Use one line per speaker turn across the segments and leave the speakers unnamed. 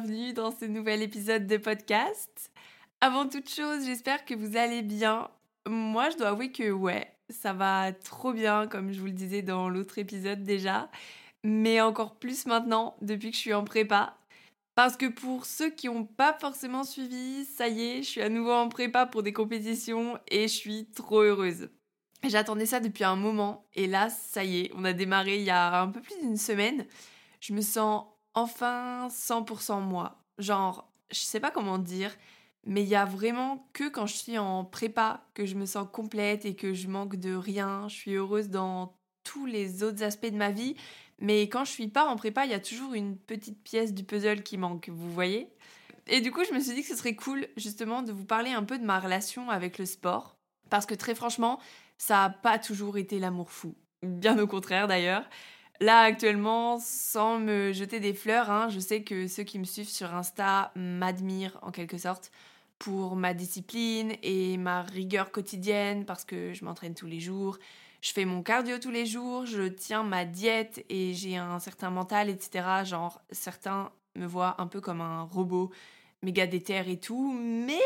bienvenue dans ce nouvel épisode de podcast. Avant toute chose, j'espère que vous allez bien. Moi, je dois avouer que ouais, ça va trop bien, comme je vous le disais dans l'autre épisode déjà, mais encore plus maintenant depuis que je suis en prépa. Parce que pour ceux qui n'ont pas forcément suivi, ça y est, je suis à nouveau en prépa pour des compétitions et je suis trop heureuse. J'attendais ça depuis un moment et là, ça y est, on a démarré il y a un peu plus d'une semaine. Je me sens enfin 100% moi. Genre, je sais pas comment dire, mais il y a vraiment que quand je suis en prépa que je me sens complète et que je manque de rien. Je suis heureuse dans tous les autres aspects de ma vie, mais quand je suis pas en prépa, il y a toujours une petite pièce du puzzle qui manque, vous voyez? Et du coup, je me suis dit que ce serait cool justement de vous parler un peu de ma relation avec le sport, parce que très franchement, ça n'a pas toujours été l'amour fou. Bien au contraire d'ailleurs. Là actuellement, sans me jeter des fleurs, hein, je sais que ceux qui me suivent sur Insta m'admirent en quelque sorte pour ma discipline et ma rigueur quotidienne parce que je m'entraîne tous les jours, je fais mon cardio tous les jours, je tiens ma diète et j'ai un certain mental, etc. Genre, certains me voient un peu comme un robot méga déter et tout, mais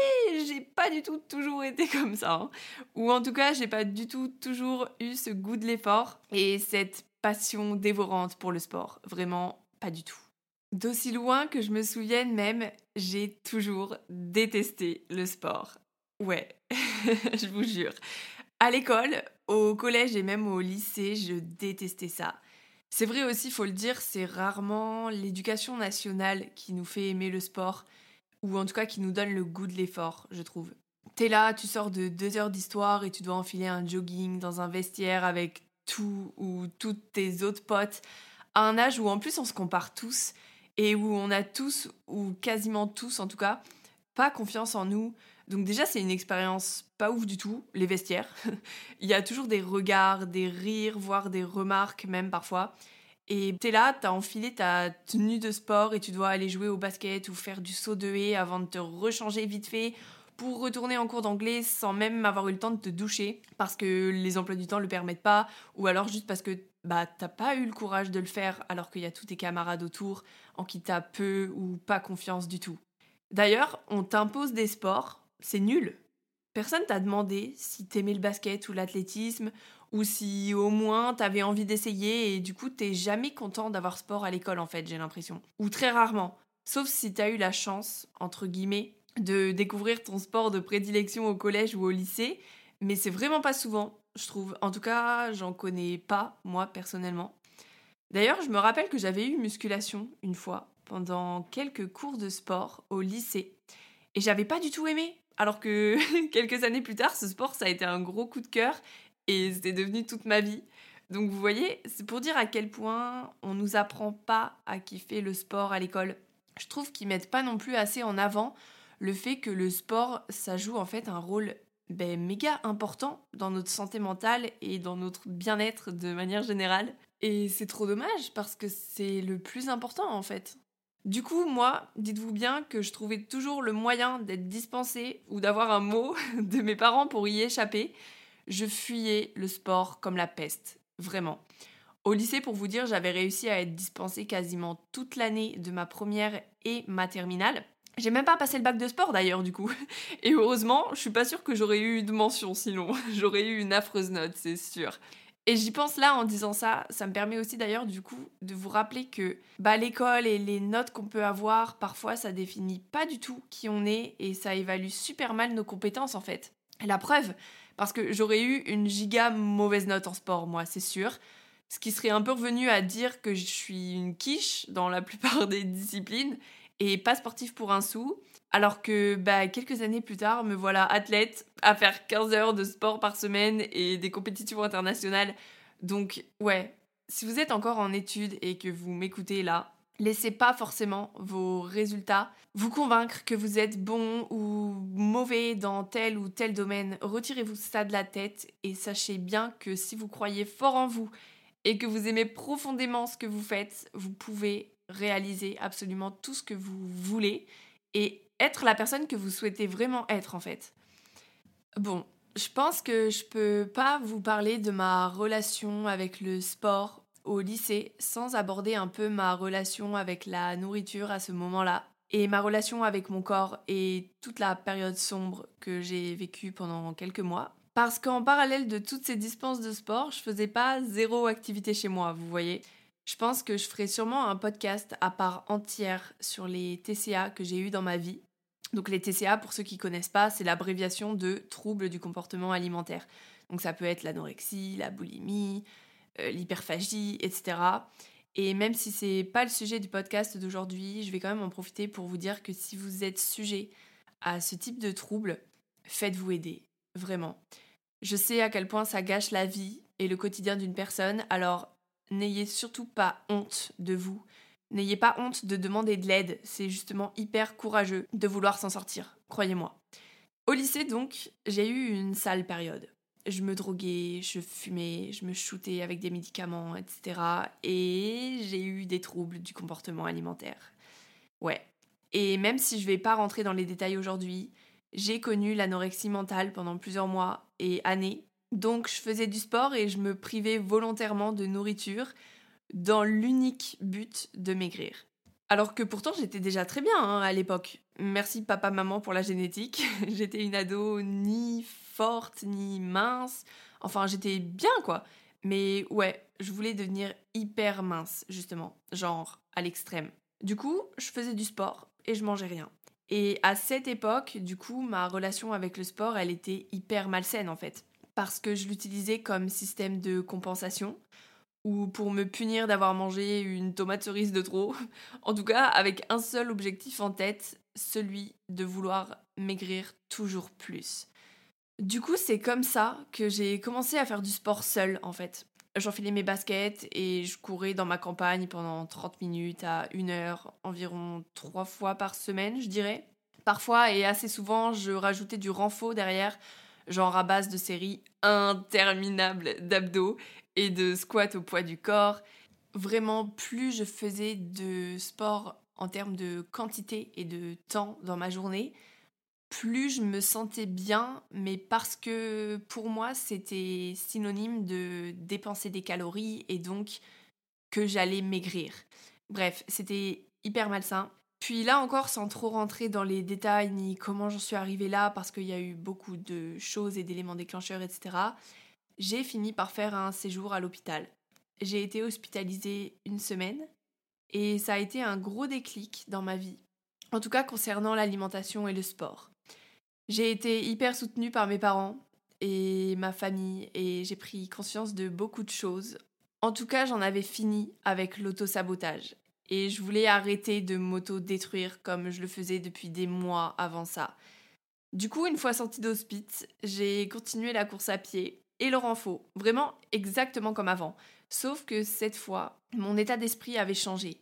j'ai pas du tout toujours été comme ça. Hein. Ou en tout cas, j'ai pas du tout toujours eu ce goût de l'effort et cette passion dévorante pour le sport. Vraiment, pas du tout. D'aussi loin que je me souvienne même, j'ai toujours détesté le sport. Ouais, je vous jure. À l'école, au collège et même au lycée, je détestais ça. C'est vrai aussi, faut le dire, c'est rarement l'éducation nationale qui nous fait aimer le sport ou en tout cas qui nous donne le goût de l'effort, je trouve. T'es là, tu sors de deux heures d'histoire et tu dois enfiler un jogging dans un vestiaire avec tout ou toutes tes autres potes, à un âge où en plus on se compare tous et où on a tous, ou quasiment tous en tout cas, pas confiance en nous. Donc déjà c'est une expérience pas ouf du tout, les vestiaires. Il y a toujours des regards, des rires, voire des remarques même parfois. Et t'es là, t'as enfilé ta tenue de sport et tu dois aller jouer au basket ou faire du saut de haie avant de te rechanger vite fait pour retourner en cours d'anglais sans même avoir eu le temps de te doucher parce que les emplois du temps le permettent pas ou alors juste parce que bah t'as pas eu le courage de le faire alors qu'il y a tous tes camarades autour en qui t'as peu ou pas confiance du tout. D'ailleurs, on t'impose des sports, c'est nul. Personne t'a demandé si t'aimais le basket ou l'athlétisme ou si au moins t'avais envie d'essayer et du coup t'es jamais content d'avoir sport à l'école en fait, j'ai l'impression. Ou très rarement. Sauf si t'as eu la chance, entre guillemets, de découvrir ton sport de prédilection au collège ou au lycée, mais c'est vraiment pas souvent, je trouve. En tout cas, j'en connais pas, moi, personnellement. D'ailleurs, je me rappelle que j'avais eu musculation une fois, pendant quelques cours de sport au lycée, et j'avais pas du tout aimé. Alors que quelques années plus tard, ce sport, ça a été un gros coup de cœur et c'était devenu toute ma vie. Donc vous voyez, c'est pour dire à quel point on nous apprend pas à kiffer le sport à l'école. Je trouve qu'ils mettent pas non plus assez en avant le fait que le sport, ça joue en fait un rôle ben, méga important dans notre santé mentale et dans notre bien-être de manière générale. Et c'est trop dommage parce que c'est le plus important en fait. Du coup, moi, dites-vous bien que je trouvais toujours le moyen d'être dispensée ou d'avoir un mot de mes parents pour y échapper. Je fuyais le sport comme la peste, vraiment. Au lycée, pour vous dire, j'avais réussi à être dispensée quasiment toute l'année de ma première et ma terminale. J'ai même pas passé le bac de sport d'ailleurs du coup. Et heureusement, je suis pas sûre que j'aurais eu de mention sinon. J'aurais eu une affreuse note, c'est sûr. Et j'y pense là en disant ça, ça me permet aussi d'ailleurs du coup de vous rappeler que bah, l'école et les notes qu'on peut avoir, parfois ça définit pas du tout qui on est et ça évalue super mal nos compétences en fait. La preuve, parce que j'aurais eu une giga mauvaise note en sport, moi, c'est sûr. Ce qui serait un peu revenu à dire que je suis une quiche dans la plupart des disciplines et pas sportif pour un sou. Alors que bah, quelques années plus tard, me voilà athlète à faire 15 heures de sport par semaine et des compétitions internationales. Donc ouais, si vous êtes encore en études et que vous m'écoutez là, Laissez pas forcément vos résultats vous convaincre que vous êtes bon ou mauvais dans tel ou tel domaine. Retirez-vous ça de la tête et sachez bien que si vous croyez fort en vous et que vous aimez profondément ce que vous faites, vous pouvez réaliser absolument tout ce que vous voulez et être la personne que vous souhaitez vraiment être en fait. Bon, je pense que je peux pas vous parler de ma relation avec le sport au lycée sans aborder un peu ma relation avec la nourriture à ce moment-là et ma relation avec mon corps et toute la période sombre que j'ai vécue pendant quelques mois. Parce qu'en parallèle de toutes ces dispenses de sport, je faisais pas zéro activité chez moi, vous voyez. Je pense que je ferai sûrement un podcast à part entière sur les TCA que j'ai eu dans ma vie. Donc les TCA, pour ceux qui connaissent pas, c'est l'abréviation de troubles du comportement alimentaire. Donc ça peut être l'anorexie, la boulimie, euh, l'hyperphagie, etc. Et même si c'est pas le sujet du podcast d'aujourd'hui, je vais quand même en profiter pour vous dire que si vous êtes sujet à ce type de trouble, faites-vous aider, vraiment. Je sais à quel point ça gâche la vie et le quotidien d'une personne, alors n'ayez surtout pas honte de vous. N'ayez pas honte de demander de l'aide, c'est justement hyper courageux de vouloir s'en sortir, croyez-moi. Au lycée donc, j'ai eu une sale période je me droguais, je fumais, je me shootais avec des médicaments, etc. Et j'ai eu des troubles du comportement alimentaire. Ouais. Et même si je vais pas rentrer dans les détails aujourd'hui, j'ai connu l'anorexie mentale pendant plusieurs mois et années. Donc je faisais du sport et je me privais volontairement de nourriture dans l'unique but de maigrir. Alors que pourtant j'étais déjà très bien hein, à l'époque. Merci papa maman pour la génétique. j'étais une ado ni forte ni mince. Enfin, j'étais bien quoi. Mais ouais, je voulais devenir hyper mince, justement, genre à l'extrême. Du coup, je faisais du sport et je mangeais rien. Et à cette époque, du coup, ma relation avec le sport, elle était hyper malsaine en fait. Parce que je l'utilisais comme système de compensation ou pour me punir d'avoir mangé une tomate cerise de trop. En tout cas, avec un seul objectif en tête, celui de vouloir maigrir toujours plus. Du coup, c'est comme ça que j'ai commencé à faire du sport seul en fait. J'enfilais mes baskets et je courais dans ma campagne pendant 30 minutes à une heure, environ trois fois par semaine, je dirais. Parfois et assez souvent, je rajoutais du renfort derrière, genre à base de séries interminables d'abdos et de squats au poids du corps. Vraiment, plus je faisais de sport en termes de quantité et de temps dans ma journée, plus je me sentais bien, mais parce que pour moi, c'était synonyme de dépenser des calories et donc que j'allais maigrir. Bref, c'était hyper malsain. Puis là encore, sans trop rentrer dans les détails ni comment j'en suis arrivée là, parce qu'il y a eu beaucoup de choses et d'éléments déclencheurs, etc., j'ai fini par faire un séjour à l'hôpital. J'ai été hospitalisée une semaine et ça a été un gros déclic dans ma vie, en tout cas concernant l'alimentation et le sport. J'ai été hyper soutenue par mes parents et ma famille et j'ai pris conscience de beaucoup de choses. En tout cas, j'en avais fini avec l'auto-sabotage et je voulais arrêter de m'auto-détruire comme je le faisais depuis des mois avant ça. Du coup, une fois sortie d'hospice, j'ai continué la course à pied et le renfort, vraiment exactement comme avant. Sauf que cette fois, mon état d'esprit avait changé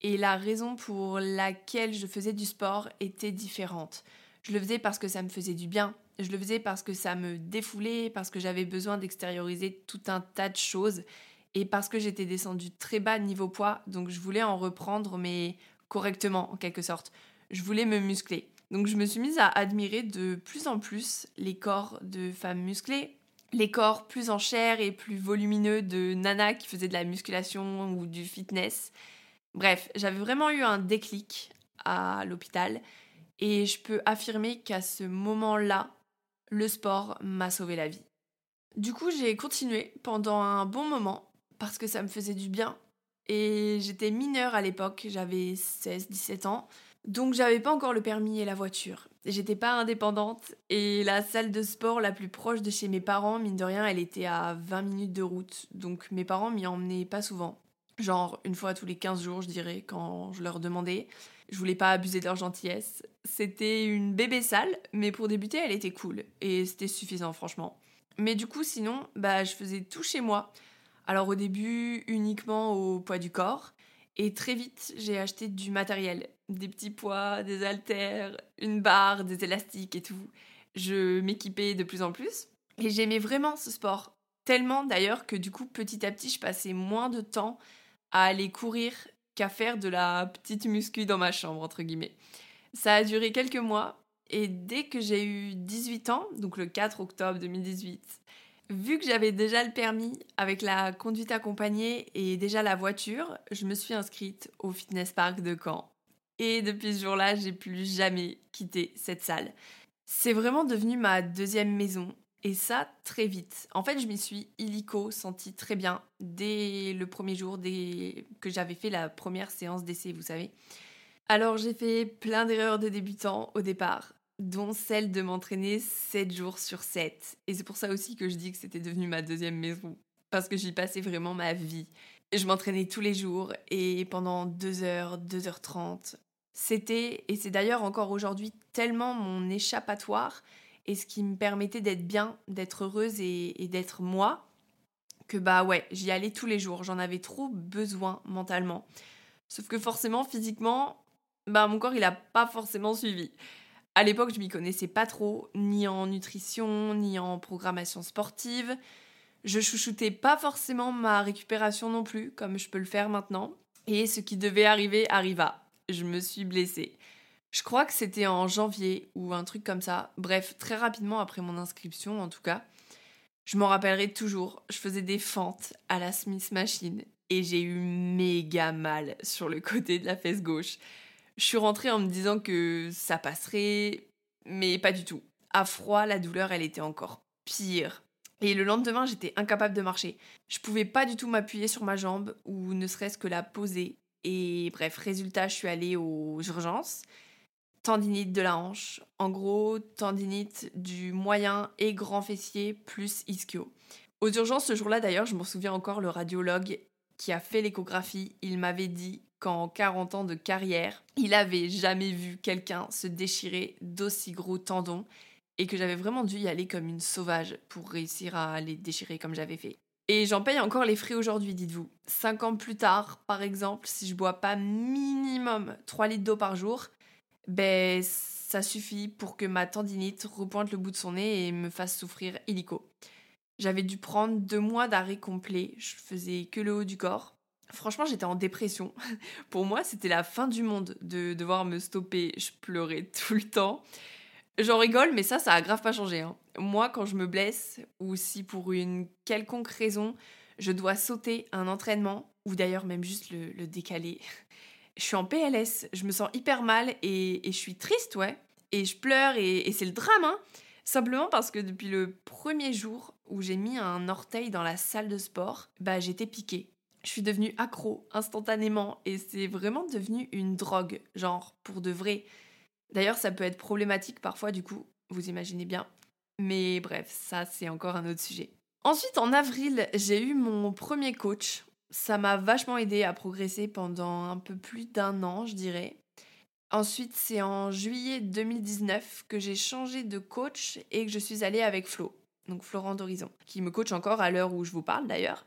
et la raison pour laquelle je faisais du sport était différente. Je le faisais parce que ça me faisait du bien. Je le faisais parce que ça me défoulait, parce que j'avais besoin d'extérioriser tout un tas de choses et parce que j'étais descendue très bas niveau poids, donc je voulais en reprendre, mais correctement en quelque sorte. Je voulais me muscler. Donc je me suis mise à admirer de plus en plus les corps de femmes musclées, les corps plus en chair et plus volumineux de nanas qui faisaient de la musculation ou du fitness. Bref, j'avais vraiment eu un déclic à l'hôpital et je peux affirmer qu'à ce moment-là, le sport m'a sauvé la vie. Du coup, j'ai continué pendant un bon moment parce que ça me faisait du bien. Et j'étais mineure à l'époque, j'avais 16-17 ans. Donc j'avais pas encore le permis et la voiture. J'étais pas indépendante et la salle de sport la plus proche de chez mes parents, mine de rien, elle était à 20 minutes de route. Donc mes parents m'y emmenaient pas souvent. Genre une fois tous les 15 jours, je dirais, quand je leur demandais. Je voulais pas abuser de leur gentillesse. C'était une bébé salle, mais pour débuter, elle était cool. Et c'était suffisant, franchement. Mais du coup, sinon, bah, je faisais tout chez moi. Alors au début, uniquement au poids du corps. Et très vite, j'ai acheté du matériel. Des petits poids, des haltères, une barre, des élastiques et tout. Je m'équipais de plus en plus. Et j'aimais vraiment ce sport. Tellement d'ailleurs que du coup, petit à petit, je passais moins de temps à aller courir qu'à faire de la petite muscu dans ma chambre, entre guillemets. Ça a duré quelques mois, et dès que j'ai eu 18 ans, donc le 4 octobre 2018, Vu que j'avais déjà le permis avec la conduite accompagnée et déjà la voiture, je me suis inscrite au fitness park de Caen. Et depuis ce jour-là, j'ai plus jamais quitté cette salle. C'est vraiment devenu ma deuxième maison et ça très vite. En fait, je m'y suis illico senti très bien dès le premier jour que j'avais fait la première séance d'essai, vous savez. Alors j'ai fait plein d'erreurs de débutant au départ dont celle de m'entraîner 7 jours sur 7. Et c'est pour ça aussi que je dis que c'était devenu ma deuxième maison, parce que j'y passais vraiment ma vie. Je m'entraînais tous les jours et pendant 2 heures, 2h30. C'était, et c'est d'ailleurs encore aujourd'hui, tellement mon échappatoire et ce qui me permettait d'être bien, d'être heureuse et, d'être moi, que bah ouais, j'y allais tous les jours. J'en avais trop besoin mentalement. Sauf que forcément, physiquement, bah mon corps il a pas forcément suivi. À l'époque, je m'y connaissais pas trop, ni en nutrition, ni en programmation sportive. Je chouchoutais pas forcément ma récupération non plus, comme je peux le faire maintenant. Et ce qui devait arriver arriva. Je me suis blessée. Je crois que c'était en janvier ou un truc comme ça. Bref, très rapidement après mon inscription en tout cas. Je m'en rappellerai toujours. Je faisais des fentes à la Smith Machine et j'ai eu méga mal sur le côté de la fesse gauche. Je suis rentrée en me disant que ça passerait, mais pas du tout. À froid, la douleur, elle était encore pire. Et le lendemain, j'étais incapable de marcher. Je pouvais pas du tout m'appuyer sur ma jambe ou ne serait-ce que la poser. Et bref, résultat, je suis allée aux urgences. Tendinite de la hanche. En gros, tendinite du moyen et grand fessier plus ischio. Aux urgences, ce jour-là d'ailleurs, je m'en souviens encore, le radiologue qui a fait l'échographie, il m'avait dit qu'en 40 ans de carrière, il avait jamais vu quelqu'un se déchirer d'aussi gros tendons et que j'avais vraiment dû y aller comme une sauvage pour réussir à les déchirer comme j'avais fait. Et j'en paye encore les frais aujourd'hui, dites-vous. Cinq ans plus tard, par exemple, si je bois pas minimum 3 litres d'eau par jour, ben ça suffit pour que ma tendinite repointe le bout de son nez et me fasse souffrir illico. J'avais dû prendre deux mois d'arrêt complet, je faisais que le haut du corps. Franchement, j'étais en dépression. Pour moi, c'était la fin du monde de devoir me stopper. Je pleurais tout le temps. J'en rigole, mais ça, ça a grave pas changé. Hein. Moi, quand je me blesse, ou si pour une quelconque raison, je dois sauter un entraînement, ou d'ailleurs même juste le, décaler, je suis en PLS, je me sens hyper mal et, je suis triste, ouais. Et je pleure et, c'est le drame, hein. Simplement parce que depuis le premier jour où j'ai mis un orteil dans la salle de sport, bah j'étais piquée. Je suis devenue accro instantanément et c'est vraiment devenu une drogue, genre pour de vrai. D'ailleurs, ça peut être problématique parfois du coup, vous imaginez bien. Mais bref, ça c'est encore un autre sujet. Ensuite, en avril, j'ai eu mon premier coach. Ça m'a vachement aidé à progresser pendant un peu plus d'un an, je dirais. Ensuite, c'est en juillet 2019 que j'ai changé de coach et que je suis allée avec Flo, donc Florent d'Horizon, qui me coach encore à l'heure où je vous parle d'ailleurs.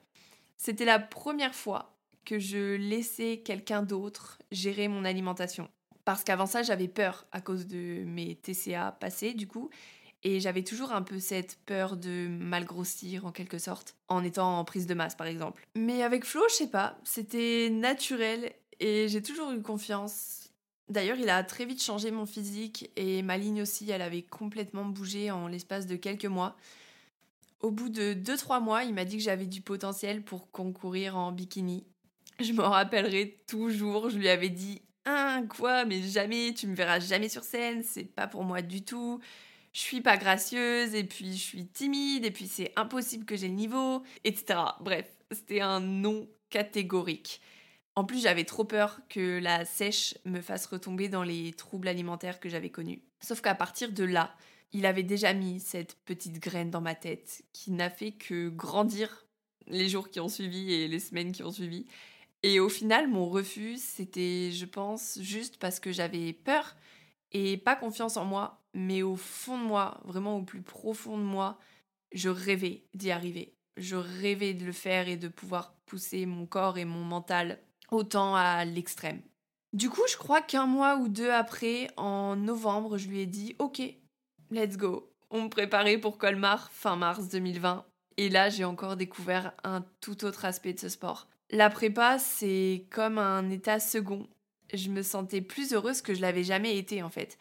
C'était la première fois que je laissais quelqu'un d'autre gérer mon alimentation. Parce qu'avant ça, j'avais peur à cause de mes TCA passés, du coup. Et j'avais toujours un peu cette peur de mal grossir en quelque sorte, en étant en prise de masse par exemple. Mais avec Flo, je sais pas, c'était naturel et j'ai toujours eu confiance D'ailleurs, il a très vite changé mon physique et ma ligne aussi, elle avait complètement bougé en l'espace de quelques mois. Au bout de 2-3 mois, il m'a dit que j'avais du potentiel pour concourir en bikini. Je m'en rappellerai toujours, je lui avais dit Hein, quoi, mais jamais, tu me verras jamais sur scène, c'est pas pour moi du tout. Je suis pas gracieuse, et puis je suis timide, et puis c'est impossible que j'ai le niveau, etc. Bref, c'était un non catégorique. En plus, j'avais trop peur que la sèche me fasse retomber dans les troubles alimentaires que j'avais connus. Sauf qu'à partir de là, il avait déjà mis cette petite graine dans ma tête qui n'a fait que grandir les jours qui ont suivi et les semaines qui ont suivi. Et au final, mon refus, c'était, je pense, juste parce que j'avais peur et pas confiance en moi, mais au fond de moi, vraiment au plus profond de moi, je rêvais d'y arriver. Je rêvais de le faire et de pouvoir pousser mon corps et mon mental autant à l'extrême. Du coup, je crois qu'un mois ou deux après, en novembre, je lui ai dit Ok, let's go. On me préparait pour Colmar fin mars 2020. Et là, j'ai encore découvert un tout autre aspect de ce sport. La prépa, c'est comme un état second. Je me sentais plus heureuse que je l'avais jamais été en fait.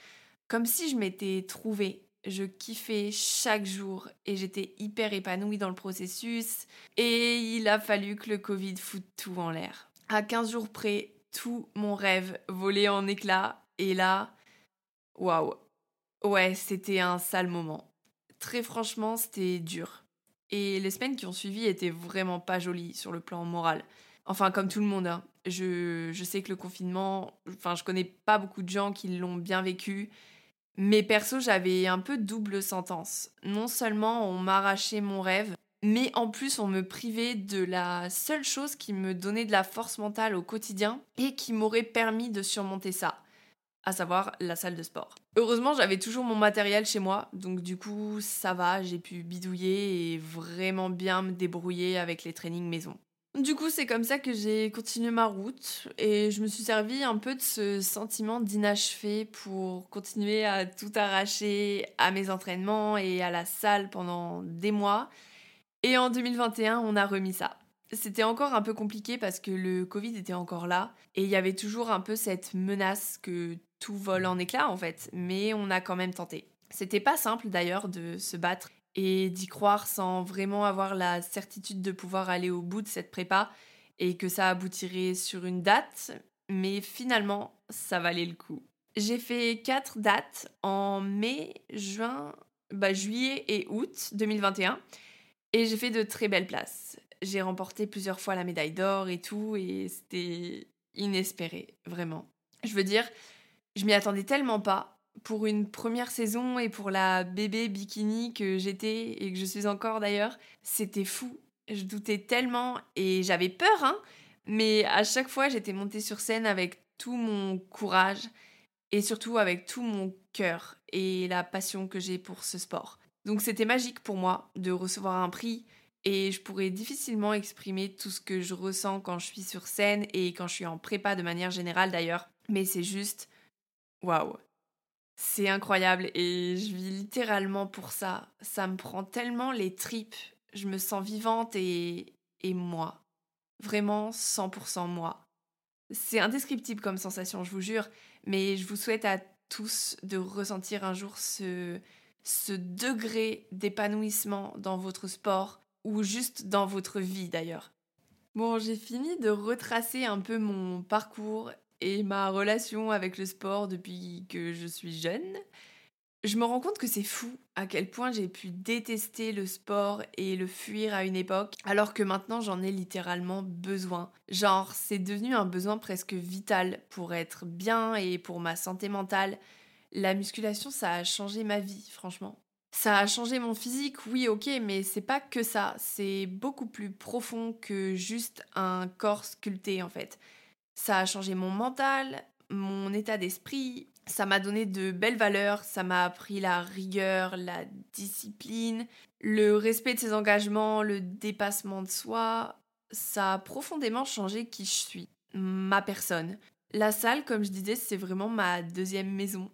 Comme si je m'étais trouvée. Je kiffais chaque jour et j'étais hyper épanouie dans le processus. Et il a fallu que le Covid foute tout en l'air. À 15 jours près, tout mon rêve volait en éclats. Et là, waouh. Ouais, c'était un sale moment. Très franchement, c'était dur. Et les semaines qui ont suivi étaient vraiment pas jolies sur le plan moral. Enfin, comme tout le monde, hein. je, je, sais que le confinement, enfin, je connais pas beaucoup de gens qui l'ont bien vécu. Mais perso, j'avais un peu double sentence. Non seulement on m'arrachait mon rêve, mais en plus on me privait de la seule chose qui me donnait de la force mentale au quotidien et qui m'aurait permis de surmonter ça à savoir la salle de sport. Heureusement, j'avais toujours mon matériel chez moi, donc du coup, ça va, j'ai pu bidouiller et vraiment bien me débrouiller avec les trainings maison. Du coup, c'est comme ça que j'ai continué ma route et je me suis servi un peu de ce sentiment d'inachevé pour continuer à tout arracher à mes entraînements et à la salle pendant des mois. Et en 2021, on a remis ça. C'était encore un peu compliqué parce que le Covid était encore là et il y avait toujours un peu cette menace que tout vole en éclats en fait, mais on a quand même tenté. C'était pas simple d'ailleurs de se battre et d'y croire sans vraiment avoir la certitude de pouvoir aller au bout de cette prépa et que ça aboutirait sur une date, mais finalement ça valait le coup. J'ai fait quatre dates en mai, juin, bah, juillet et août 2021 et j'ai fait de très belles places. J'ai remporté plusieurs fois la médaille d'or et tout et c'était inespéré, vraiment. Je veux dire, je m'y attendais tellement pas pour une première saison et pour la bébé bikini que j'étais et que je suis encore d'ailleurs. C'était fou. Je doutais tellement et j'avais peur, hein. Mais à chaque fois, j'étais montée sur scène avec tout mon courage et surtout avec tout mon cœur et la passion que j'ai pour ce sport. Donc c'était magique pour moi de recevoir un prix et je pourrais difficilement exprimer tout ce que je ressens quand je suis sur scène et quand je suis en prépa de manière générale d'ailleurs. Mais c'est juste Waouh. C'est incroyable et je vis littéralement pour ça. Ça me prend tellement les tripes. Je me sens vivante et, et moi. Vraiment 100% moi. C'est indescriptible comme sensation, je vous jure, mais je vous souhaite à tous de ressentir un jour ce, ce degré d'épanouissement dans votre sport ou juste dans votre vie d'ailleurs? Bon, j'ai fini de retracer un peu mon parcours et ma relation avec le sport depuis que je suis jeune, je me rends compte que c'est fou à quel point j'ai pu détester le sport et le fuir à une époque, alors que maintenant j'en ai littéralement besoin. Genre, c'est devenu un besoin presque vital pour être bien et pour ma santé mentale. La musculation, ça a changé ma vie, franchement. Ça a changé mon physique, oui, ok, mais c'est pas que ça. C'est beaucoup plus profond que juste un corps sculpté, en fait. Ça a changé mon mental, mon état d'esprit, ça m'a donné de belles valeurs, ça m'a appris la rigueur, la discipline, le respect de ses engagements, le dépassement de soi. Ça a profondément changé qui je suis, ma personne. La salle, comme je disais, c'est vraiment ma deuxième maison.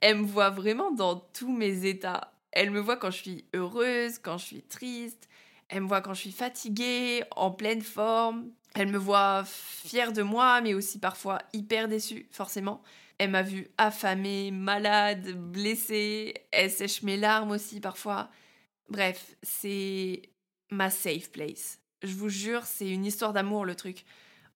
Elle me voit vraiment dans tous mes états. Elle me voit quand je suis heureuse, quand je suis triste. Elle me voit quand je suis fatiguée, en pleine forme, elle me voit fière de moi, mais aussi parfois hyper déçue, forcément. Elle m'a vue affamée, malade, blessée. Elle sèche mes larmes aussi parfois. Bref, c'est ma safe place. Je vous jure, c'est une histoire d'amour le truc.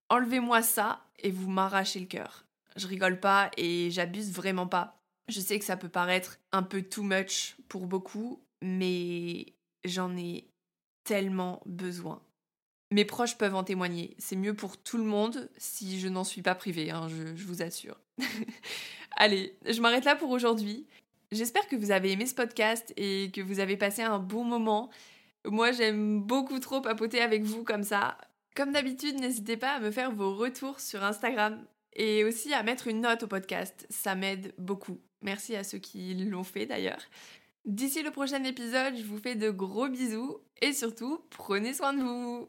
Enlevez-moi ça et vous m'arrachez le cœur. Je rigole pas et j'abuse vraiment pas. Je sais que ça peut paraître un peu too much pour beaucoup, mais j'en ai tellement besoin. Mes proches peuvent en témoigner. C'est mieux pour tout le monde si je n'en suis pas privée, hein, je, vous assure. Allez, je m'arrête là pour aujourd'hui. J'espère que vous avez aimé ce podcast et que vous avez passé un bon moment. Moi, j'aime beaucoup trop papoter avec vous comme ça. Comme d'habitude, n'hésitez pas à me faire vos retours sur Instagram et aussi à mettre une note au podcast. Ça m'aide beaucoup. Merci à ceux qui l'ont fait d'ailleurs. D'ici le prochain épisode, je vous fais de gros bisous et surtout, prenez soin de vous.